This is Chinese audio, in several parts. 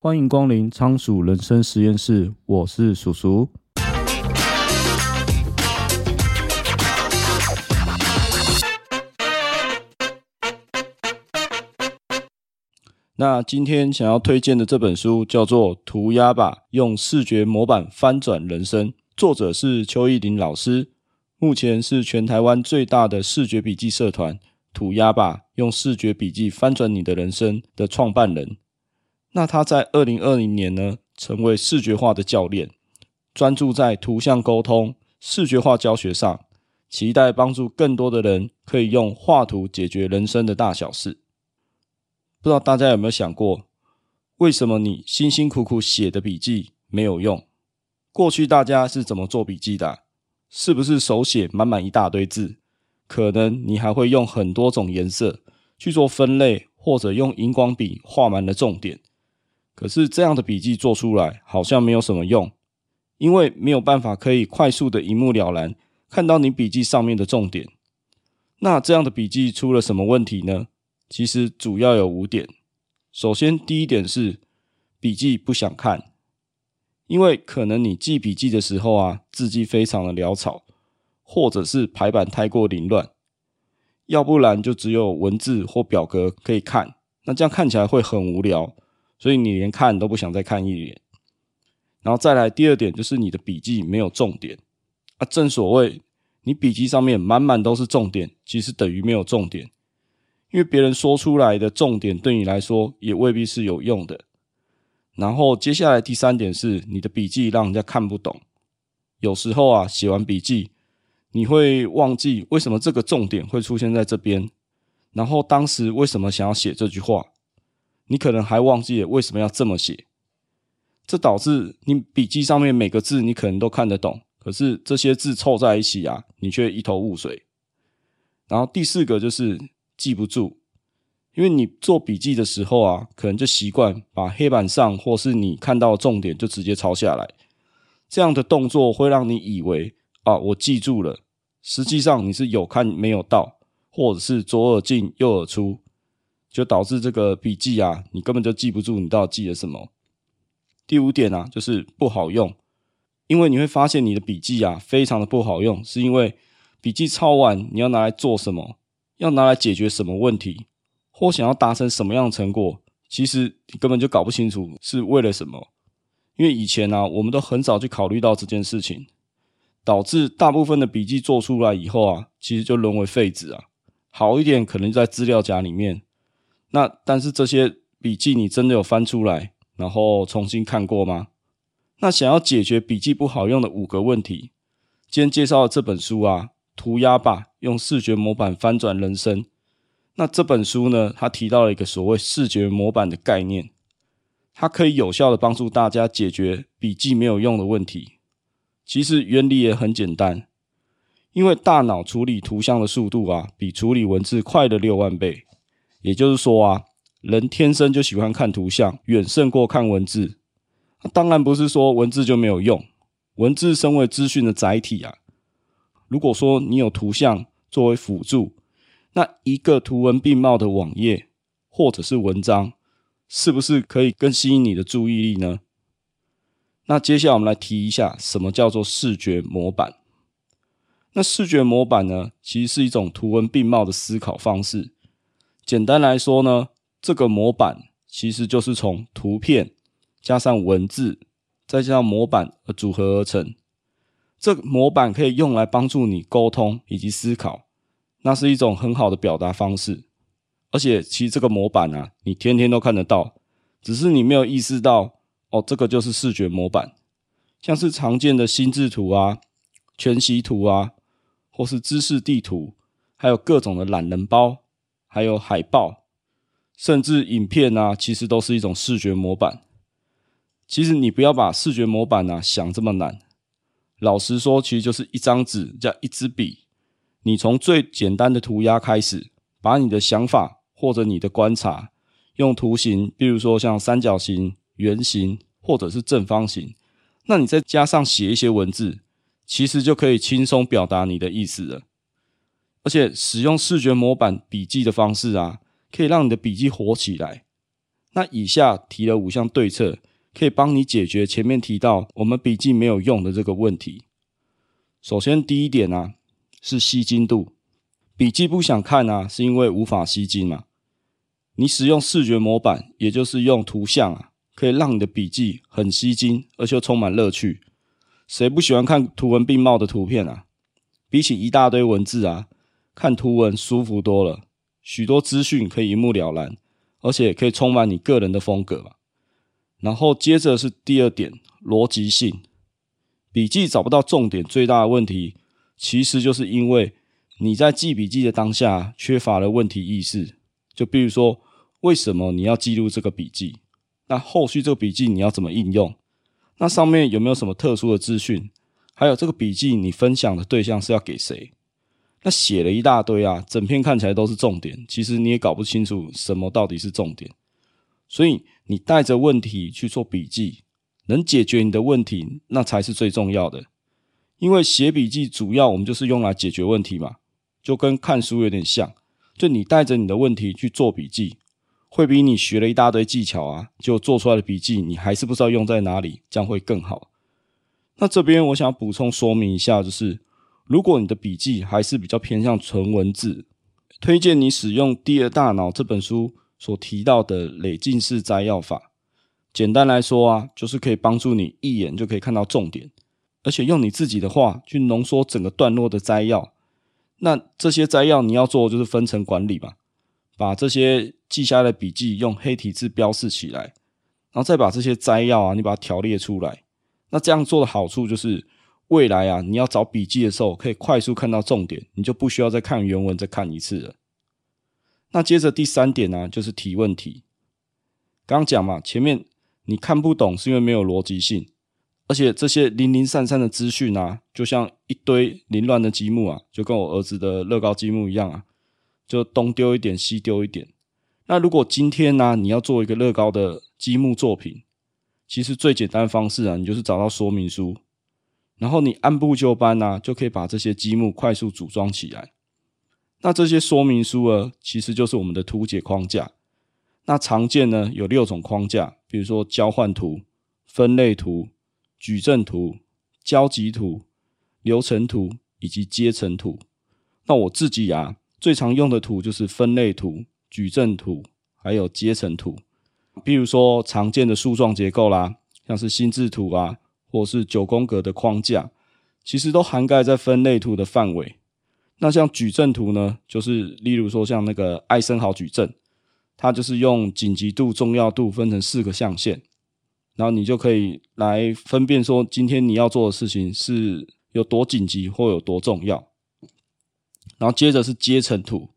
欢迎光临仓鼠人生实验室，我是鼠鼠。那今天想要推荐的这本书叫做《涂鸦吧，用视觉模板翻转人生》，作者是邱奕霖老师，目前是全台湾最大的视觉笔记社团“涂鸦吧，用视觉笔记翻转你的人生”的创办人。那他在二零二零年呢，成为视觉化的教练，专注在图像沟通、视觉化教学上，期待帮助更多的人可以用画图解决人生的大小事。不知道大家有没有想过，为什么你辛辛苦苦写的笔记没有用？过去大家是怎么做笔记的？是不是手写满满一大堆字？可能你还会用很多种颜色去做分类，或者用荧光笔画满了重点。可是这样的笔记做出来好像没有什么用，因为没有办法可以快速的一目了然看到你笔记上面的重点。那这样的笔记出了什么问题呢？其实主要有五点。首先，第一点是笔记不想看，因为可能你记笔记的时候啊，字迹非常的潦草，或者是排版太过凌乱，要不然就只有文字或表格可以看，那这样看起来会很无聊。所以你连看都不想再看一眼，然后再来第二点就是你的笔记没有重点啊。正所谓你笔记上面满满都是重点，其实等于没有重点，因为别人说出来的重点对你来说也未必是有用的。然后接下来第三点是你的笔记让人家看不懂，有时候啊写完笔记你会忘记为什么这个重点会出现在这边，然后当时为什么想要写这句话。你可能还忘记了为什么要这么写，这导致你笔记上面每个字你可能都看得懂，可是这些字凑在一起啊，你却一头雾水。然后第四个就是记不住，因为你做笔记的时候啊，可能就习惯把黑板上或是你看到的重点就直接抄下来，这样的动作会让你以为啊，我记住了，实际上你是有看没有到，或者是左耳进右耳出。就导致这个笔记啊，你根本就记不住你到底记了什么。第五点啊，就是不好用，因为你会发现你的笔记啊非常的不好用，是因为笔记抄完你要拿来做什么，要拿来解决什么问题，或想要达成什么样的成果，其实你根本就搞不清楚是为了什么。因为以前啊，我们都很少去考虑到这件事情，导致大部分的笔记做出来以后啊，其实就沦为废纸啊。好一点可能在资料夹里面。那但是这些笔记你真的有翻出来，然后重新看过吗？那想要解决笔记不好用的五个问题，今天介绍的这本书啊，涂鸦吧，用视觉模板翻转人生。那这本书呢，它提到了一个所谓视觉模板的概念，它可以有效的帮助大家解决笔记没有用的问题。其实原理也很简单，因为大脑处理图像的速度啊，比处理文字快了六万倍。也就是说啊，人天生就喜欢看图像，远胜过看文字。当然不是说文字就没有用，文字身为资讯的载体啊，如果说你有图像作为辅助，那一个图文并茂的网页或者是文章，是不是可以更吸引你的注意力呢？那接下来我们来提一下，什么叫做视觉模板？那视觉模板呢，其实是一种图文并茂的思考方式。简单来说呢，这个模板其实就是从图片加上文字，再加上模板而组合而成。这模板可以用来帮助你沟通以及思考，那是一种很好的表达方式。而且，其实这个模板啊，你天天都看得到，只是你没有意识到哦，这个就是视觉模板。像是常见的心智图啊、全息图啊，或是知识地图，还有各种的懒人包。还有海报，甚至影片啊，其实都是一种视觉模板。其实你不要把视觉模板啊想这么难。老实说，其实就是一张纸加一支笔，你从最简单的涂鸦开始，把你的想法或者你的观察，用图形，比如说像三角形、圆形或者是正方形，那你再加上写一些文字，其实就可以轻松表达你的意思了。而且使用视觉模板笔记的方式啊，可以让你的笔记活起来。那以下提了五项对策，可以帮你解决前面提到我们笔记没有用的这个问题。首先，第一点啊，是吸睛度。笔记不想看啊，是因为无法吸睛嘛。你使用视觉模板，也就是用图像啊，可以让你的笔记很吸睛，而且充满乐趣。谁不喜欢看图文并茂的图片啊？比起一大堆文字啊，看图文舒服多了，许多资讯可以一目了然，而且可以充满你个人的风格嘛。然后接着是第二点，逻辑性。笔记找不到重点，最大的问题其实就是因为你在记笔记的当下缺乏了问题意识。就比如说，为什么你要记录这个笔记？那后续这个笔记你要怎么应用？那上面有没有什么特殊的资讯？还有这个笔记你分享的对象是要给谁？那写了一大堆啊，整篇看起来都是重点，其实你也搞不清楚什么到底是重点。所以你带着问题去做笔记。能解决你的问题，那才是最重要的。因为写笔记主要我们就是用来解决问题嘛，就跟看书有点像。就你带着你的问题去做笔记，会比你学了一大堆技巧啊，就做出来的笔记你还是不知道用在哪里，将会更好。那这边我想补充说明一下，就是如果你的笔记还是比较偏向纯文字，推荐你使用《第二大脑》这本书所提到的累进式摘要法。简单来说啊，就是可以帮助你一眼就可以看到重点，而且用你自己的话去浓缩整个段落的摘要。那这些摘要你要做的就是分层管理嘛，把这些记下来的笔记用黑体字标示起来，然后再把这些摘要啊，你把它条列出来。那这样做的好处就是，未来啊，你要找笔记的时候可以快速看到重点，你就不需要再看原文再看一次了。那接着第三点呢，就是提问题。刚讲嘛，前面。你看不懂是因为没有逻辑性，而且这些零零散散的资讯啊，就像一堆凌乱的积木啊，就跟我儿子的乐高积木一样啊，就东丢一点，西丢一点。那如果今天呢，你要做一个乐高的积木作品，其实最简单的方式啊，你就是找到说明书，然后你按部就班啊，就可以把这些积木快速组装起来。那这些说明书啊，其实就是我们的图解框架。那常见呢，有六种框架，比如说交换图、分类图、矩阵图、交集图、流程图以及阶层图。那我自己啊，最常用的图就是分类图、矩阵图还有阶层图。比如说常见的树状结构啦，像是心智图啊，或是九宫格的框架，其实都涵盖在分类图的范围。那像矩阵图呢，就是例如说像那个艾森豪矩阵。它就是用紧急度、重要度分成四个象限，然后你就可以来分辨说，今天你要做的事情是有多紧急或有多重要。然后接着是阶层图，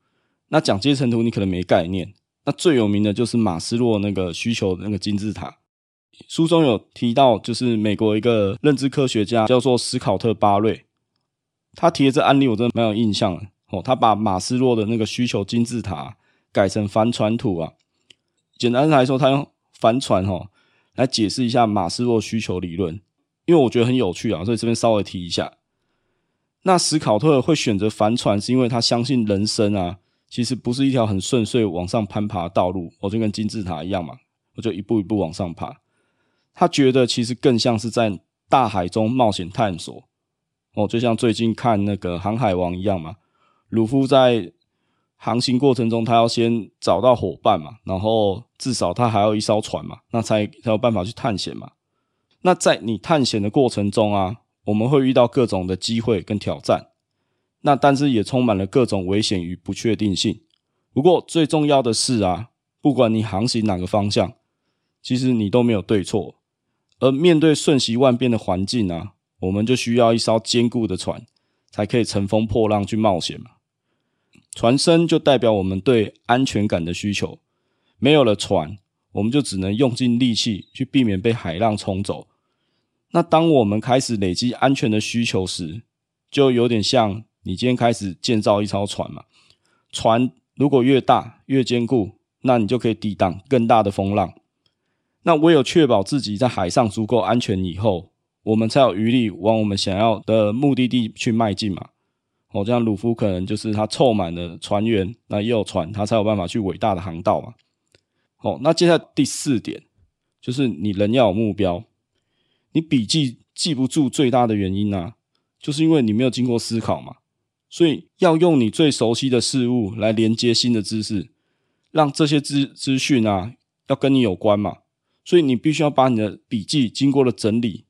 那讲阶层图你可能没概念，那最有名的就是马斯洛那个需求的那个金字塔。书中有提到，就是美国一个认知科学家叫做史考特·巴瑞，他提的这案例我真的蛮有印象的哦。他把马斯洛的那个需求金字塔。改成帆船图啊，简单来说，他用帆船哈来解释一下马斯洛需求理论，因为我觉得很有趣啊，所以这边稍微提一下。那史考特会选择帆船，是因为他相信人生啊，其实不是一条很顺遂往上攀爬的道路，我就跟金字塔一样嘛，我就一步一步往上爬。他觉得其实更像是在大海中冒险探索，哦，就像最近看那个《航海王》一样嘛，鲁夫在。航行过程中，他要先找到伙伴嘛，然后至少他还有一艘船嘛，那才才有办法去探险嘛。那在你探险的过程中啊，我们会遇到各种的机会跟挑战，那但是也充满了各种危险与不确定性。不过最重要的是啊，不管你航行哪个方向，其实你都没有对错。而面对瞬息万变的环境啊，我们就需要一艘坚固的船，才可以乘风破浪去冒险嘛。船身就代表我们对安全感的需求，没有了船，我们就只能用尽力气去避免被海浪冲走。那当我们开始累积安全的需求时，就有点像你今天开始建造一艘船嘛。船如果越大越坚固，那你就可以抵挡更大的风浪。那唯有确保自己在海上足够安全以后，我们才有余力往我们想要的目的地去迈进嘛。哦，这样鲁夫可能就是他凑满了船员，那也有船，他才有办法去伟大的航道嘛。哦，那接下来第四点就是你人要有目标。你笔记记不住最大的原因啊，就是因为你没有经过思考嘛。所以要用你最熟悉的事物来连接新的知识，让这些资资讯啊要跟你有关嘛。所以你必须要把你的笔记经过了整理，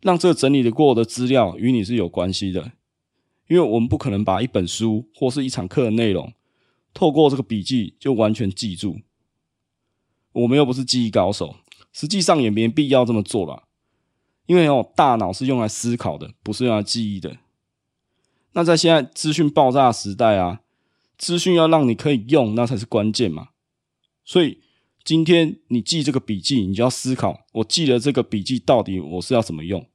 让这个整理的过的资料与你是有关系的。因为我们不可能把一本书或是一场课的内容透过这个笔记就完全记住。我们又不是记忆高手，实际上也没必要这么做了。因为哦，大脑是用来思考的，不是用来记忆的。那在现在资讯爆炸时代啊，资讯要让你可以用，那才是关键嘛。所以今天你记这个笔记，你就要思考：我记了这个笔记到底我是要怎么用，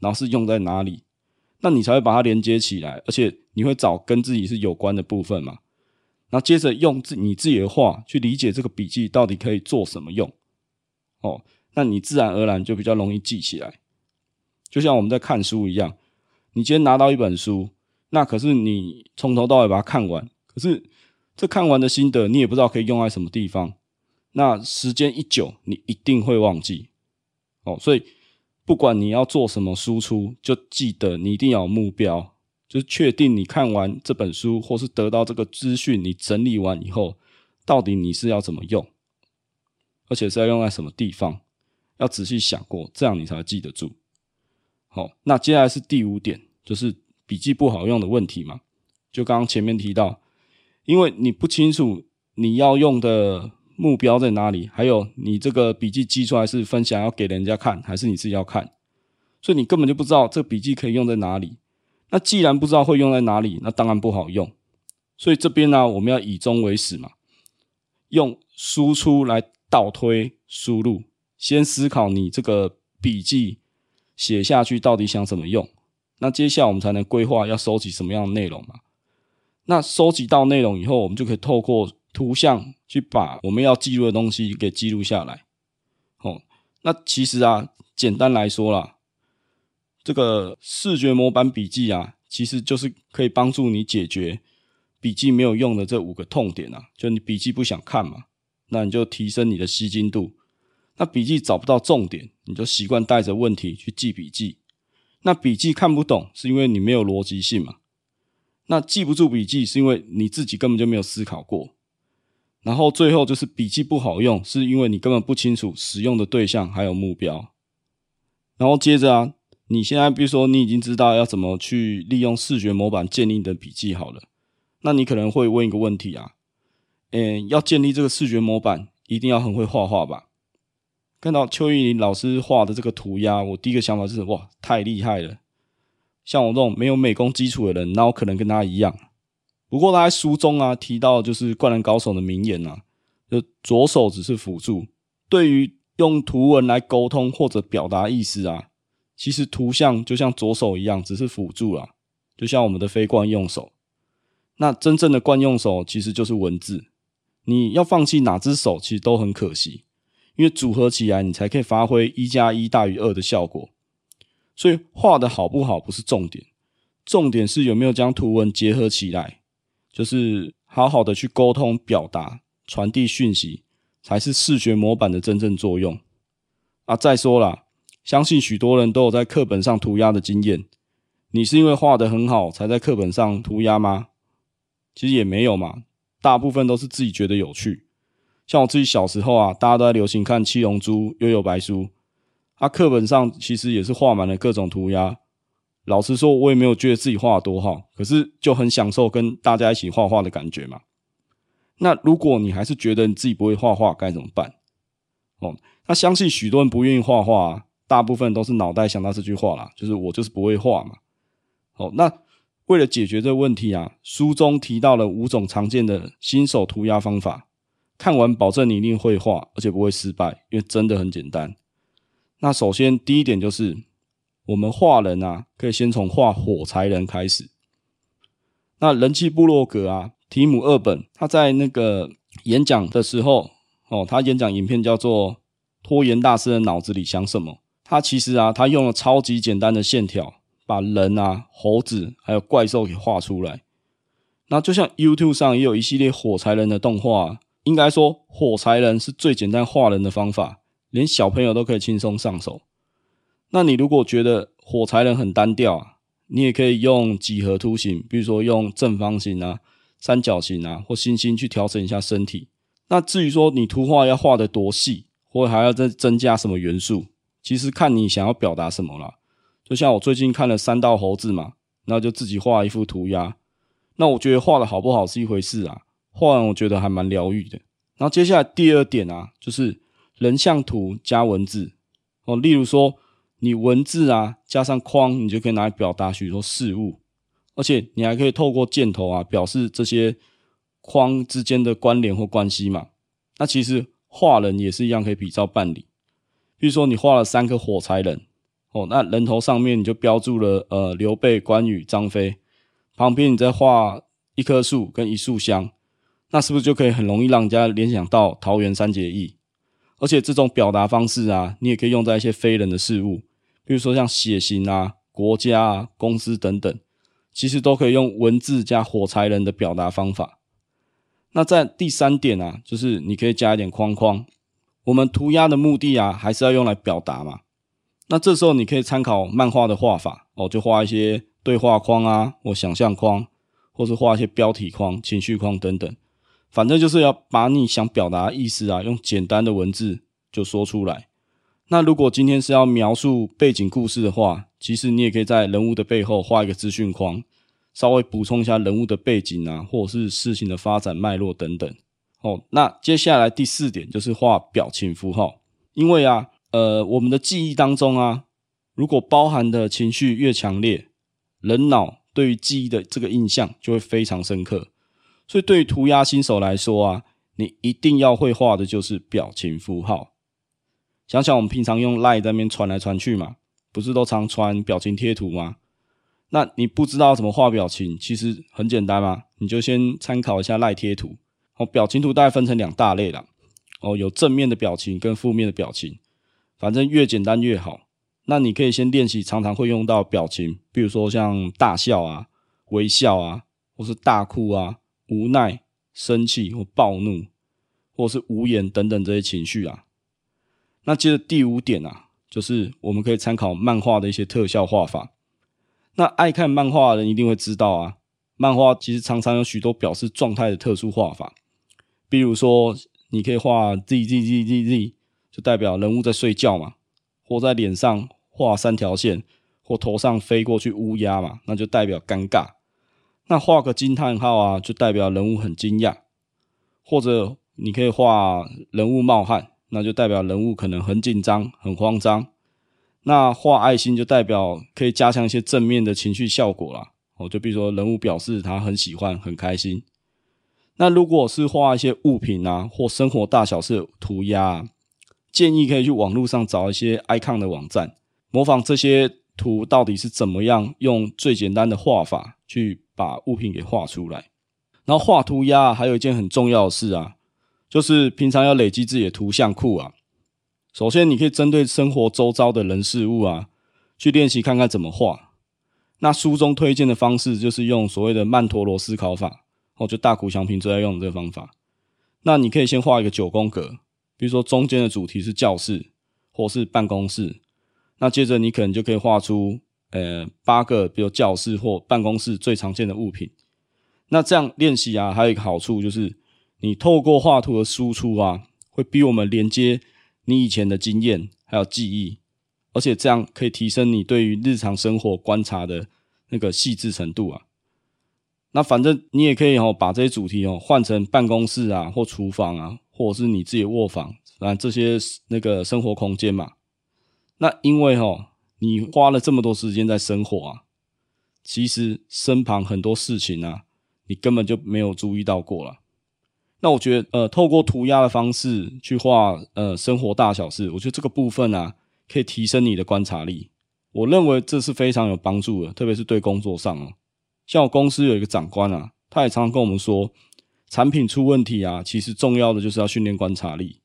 然后是用在哪里，那你才会把它连接起来，而且你会找跟自己是有关的部分嘛。然后接着用自你自己的话去理解这个笔记到底可以做什么用，哦，那你自然而然就比较容易记起来。就像我们在看书一样，你今天拿到一本书，那可是你从头到尾把它看完，可是这看完的心得你也不知道可以用在什么地方。那时间一久，你一定会忘记。哦，所以不管你要做什么输出，就记得你一定要有目标，就是确定你看完这本书或是得到这个资讯，你整理完以后，到底你是要怎么用，而且是要用在什么地方，要仔细想过，这样你才记得住。好，那接下来是第五点，就是笔记不好用的问题嘛。就刚刚前面提到，因为你不清楚你要用的目标在哪里，还有你这个笔记记出来是分享要给人家看，还是你自己要看，所以你根本就不知道这个笔记可以用在哪里。那既然不知道会用在哪里，那当然不好用。所以这边呢，我们要以终为始嘛，用输出来倒推输入，先思考你这个笔记。写下去到底想怎么用？那接下来我们才能规划要收集什么样的内容嘛？那收集到内容以后，我们就可以透过图像去把我们要记录的东西给记录下来。哦，那其实啊，简单来说啦，这个视觉模板笔记啊，其实就是可以帮助你解决笔记没有用的这五个痛点啊。就你笔记不想看嘛，那你就提升你的吸睛度。那笔记找不到重点，你就习惯带着问题去记笔记。那笔记看不懂，是因为你没有逻辑性嘛？那记不住笔记，是因为你自己根本就没有思考过。然后最后就是笔记不好用，是因为你根本不清楚使用的对象还有目标。然后接着啊，你现在比如说你已经知道要怎么去利用视觉模板建立你的笔记好了，那你可能会问一个问题啊，嗯，要建立这个视觉模板，一定要很会画画吧？看到邱玉林老师画的这个涂鸦，我第一个想法就是哇，太厉害了！像我这种没有美工基础的人，那我可能跟他一样？不过他在书中啊提到，就是《灌篮高手》的名言啊，就左手只是辅助，对于用图文来沟通或者表达意思啊，其实图像就像左手一样，只是辅助啊，就像我们的非惯用手。那真正的惯用手其实就是文字，你要放弃哪只手，其实都很可惜。因为组合起来，你才可以发挥一加一大于二的效果。所以画的好不好不是重点，重点是有没有将图文结合起来，就是好好的去沟通、表达、传递讯息，才是视觉模板的真正作用。啊，再说啦，相信许多人都有在课本上涂鸦的经验。你是因为画得很好才在课本上涂鸦吗？其实也没有嘛，大部分都是自己觉得有趣。像我自己小时候啊，大家都在流行看《七龙珠》《幽游白书》，啊，课本上其实也是画满了各种涂鸦。老实说，我也没有觉得自己画得多好，可是就很享受跟大家一起画画的感觉嘛。那如果你还是觉得你自己不会画画，该怎么办？哦，那相信许多人不愿意画画，大部分都是脑袋想到这句话啦，就是我就是不会画嘛。哦，那为了解决这个问题啊，书中提到了五种常见的新手涂鸦方法。看完保证你一定会画，而且不会失败，因为真的很简单。那首先第一点就是，我们画人啊，可以先从画火柴人开始。那人气部落格啊，提姆二本他在那个演讲的时候，哦，他演讲影片叫做《拖延大师的脑子里想什么》。他其实啊，他用了超级简单的线条，把人啊、猴子还有怪兽给画出来。那就像 YouTube 上也有一系列火柴人的动画。应该说火柴人是最简单画人的方法，连小朋友都可以轻松上手。那你如果觉得火柴人很单调啊，你也可以用几何图形，比如说用正方形啊、三角形啊或星星去调整一下身体。那至于说你图画要画的多细，或还要再增加什么元素，其实看你想要表达什么啦。就像我最近看了三道猴子嘛，那就自己画一幅涂鸦。那我觉得画的好不好是一回事啊，画完我觉得还蛮疗愈的。然后接下来第二点啊，就是人像图加文字哦，例如说你文字啊加上框，你就可以拿来表达许多事物，而且你还可以透过箭头啊表示这些框之间的关联或关系嘛。那其实画人也是一样，可以比照办理。比如说你画了三个火柴人哦，那人头上面你就标注了呃刘备、关羽、张飞，旁边你再画一棵树跟一束香。那是不是就可以很容易让人家联想到桃园三结义？而且这种表达方式啊，你也可以用在一些非人的事物，比如说像血型啊、国家啊、公司等等，其实都可以用文字加火柴人的表达方法。那在第三点啊，就是你可以加一点框框。我们涂鸦的目的啊，还是要用来表达嘛。那这时候你可以参考漫画的画法哦，就画一些对话框啊，或想象框，或是画一些标题框、情绪框等等。反正就是要把你想表达的意思啊，用简单的文字就说出来。那如果今天是要描述背景故事的话，其实你也可以在人物的背后画一个资讯框，稍微补充一下人物的背景啊，或者是事情的发展脉络等等。哦，那接下来第四点就是画表情符号，因为啊，呃，我们的记忆当中啊，如果包含的情绪越强烈，人脑对于记忆的这个印象就会非常深刻。所以，对于涂鸦新手来说啊，你一定要会画的就是表情符号。想想我们平常用 LINE 在那边传来传去嘛，不是都常传表情贴图吗？那你不知道怎么画表情，其实很简单嘛，你就先参考一下 lie 贴图。哦，表情图大概分成两大类啦。哦，有正面的表情跟负面的表情，反正越简单越好。那你可以先练习常常会用到表情，比如说像大笑啊、微笑啊，或是大哭啊。无奈、生气或暴怒，或是无言等等这些情绪啊。那接着第五点啊，就是我们可以参考漫画的一些特效画法。那爱看漫画的人一定会知道啊，漫画其实常常有许多表示状态的特殊画法。比如说，你可以画 Z Z Z Z Z，就代表人物在睡觉嘛；或在脸上画三条线，或头上飞过去乌鸦嘛，那就代表尴尬。那画个惊叹号啊，就代表人物很惊讶；或者你可以画人物冒汗，那就代表人物可能很紧张、很慌张。那画爱心就代表可以加强一些正面的情绪效果啦。哦，就比如说人物表示他很喜欢、很开心。那如果是画一些物品啊，或生活大小事涂鸦，建议可以去网络上找一些 icon 的网站，模仿这些图到底是怎么样用最简单的画法去。把物品给画出来，然后画涂鸦还有一件很重要的事啊，就是平常要累积自己的图像库啊。首先，你可以针对生活周遭的人事物啊，去练习看看怎么画。那书中推荐的方式就是用所谓的曼陀罗思考法，哦，就大谷祥平最爱用的这个方法。那你可以先画一个九宫格，比如说中间的主题是教室或是办公室，那接着你可能就可以画出。呃，八个比如教室或办公室最常见的物品，那这样练习啊，还有一个好处就是，你透过画图的输出啊，会逼我们连接你以前的经验还有记忆，而且这样可以提升你对于日常生活观察的那个细致程度啊。那反正你也可以哦，把这些主题哦换成办公室啊，或厨房啊，或者是你自己卧房，啊这些那个生活空间嘛。那因为哦。你花了这么多时间在生活啊，其实身旁很多事情啊，你根本就没有注意到过了。那我觉得，呃，透过涂鸦的方式去画，呃，生活大小事，我觉得这个部分啊，可以提升你的观察力。我认为这是非常有帮助的，特别是对工作上哦。像我公司有一个长官啊，他也常常跟我们说，产品出问题啊，其实重要的就是要训练观察力。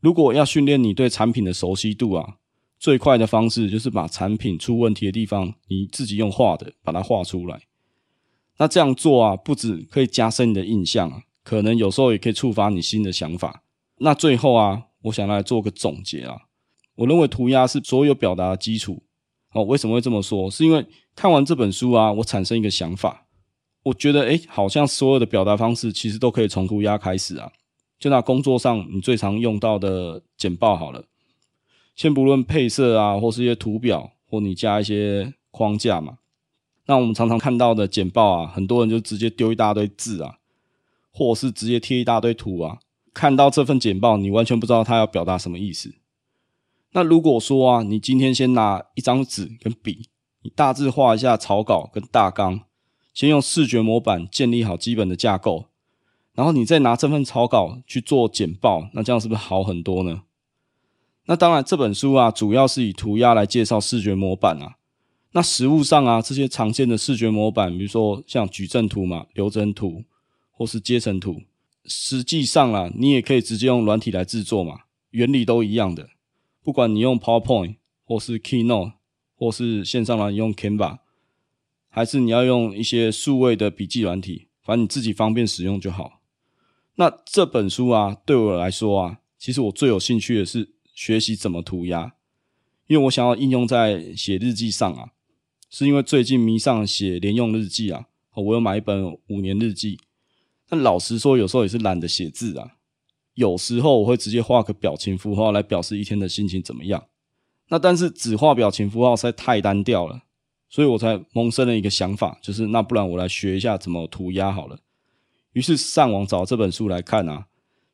如果要训练你对产品的熟悉度啊。最快的方式就是把产品出问题的地方，你自己用画的把它画出来。那这样做啊，不止可以加深你的印象啊，可能有时候也可以触发你新的想法。那最后啊，我想来做个总结啊。我认为涂鸦是所有表达的基础。哦，为什么会这么说？是因为看完这本书啊，我产生一个想法，我觉得诶，好像所有的表达方式其实都可以从涂鸦开始啊。就拿工作上你最常用到的简报好了，先不论配色啊，或是一些图表，或你加一些框架嘛。那我们常常看到的简报啊，很多人就直接丢一大堆字啊，或是直接贴一大堆图啊。看到这份简报，你完全不知道他要表达什么意思。那如果说啊，你今天先拿一张纸跟笔，你大致画一下草稿跟大纲，先用视觉模板建立好基本的架构，然后你再拿这份草稿去做简报，那这样是不是好很多呢？那当然，这本书啊，主要是以涂鸦来介绍视觉模板啊。那实物上啊，这些常见的视觉模板，比如说像矩阵图嘛、流程图或是阶层图，实际上啊，你也可以直接用软体来制作嘛，原理都一样的。不管你用 PowerPoint 或是 Keynote，或是线上来用 Canva，还是你要用一些数位的笔记软体，反正你自己方便使用就好。那这本书啊，对我来说啊，其实我最有兴趣的是学习怎么涂鸦，因为我想要应用在写日记上啊。是因为最近迷上写连用日记啊，我有买一本五年日记。但老实说，有时候也是懒得写字啊。有时候我会直接画个表情符号来表示一天的心情怎么样。那但是只画表情符号实在太单调了，所以我才萌生了一个想法，就是那不然我来学一下怎么涂鸦好了。于是上网找这本书来看啊，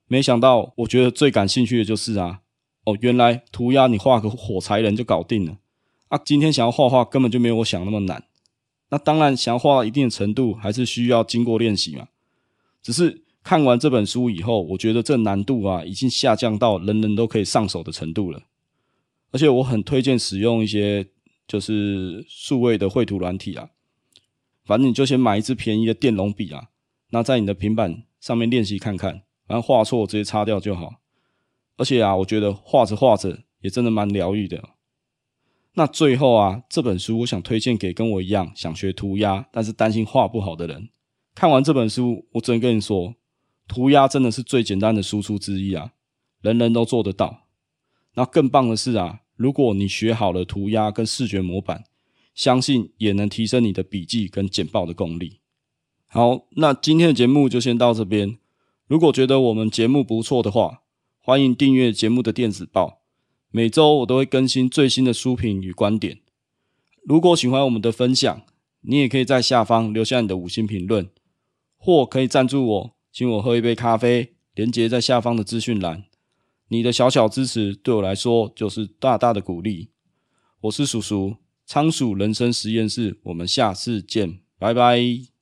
没想到我觉得最感兴趣的就是啊，哦，原来涂鸦你画个火柴人就搞定了。啊，今天想要画画根本就没有我想那么难。那当然，想要画到一定的程度，还是需要经过练习嘛。只是看完这本书以后，我觉得这难度啊，已经下降到人人都可以上手的程度了。而且我很推荐使用一些就是数位的绘图软体啊。反正你就先买一支便宜的电容笔啊，那在你的平板上面练习看看，然后画错直接擦掉就好。而且啊，我觉得画着画着也真的蛮疗愈的。那最后啊，这本书我想推荐给跟我一样想学涂鸦，但是担心画不好的人。看完这本书，我只能跟你说，涂鸦真的是最简单的输出之一啊，人人都做得到。那更棒的是啊，如果你学好了涂鸦跟视觉模板，相信也能提升你的笔记跟简报的功力。好，那今天的节目就先到这边。如果觉得我们节目不错的话，欢迎订阅节目的电子报。每周我都会更新最新的书评与观点。如果喜欢我们的分享，你也可以在下方留下你的五星评论，或可以赞助我，请我喝一杯咖啡。连结在下方的资讯栏。你的小小支持对我来说就是大大的鼓励。我是叔叔，仓鼠人生实验室，我们下次见，拜拜。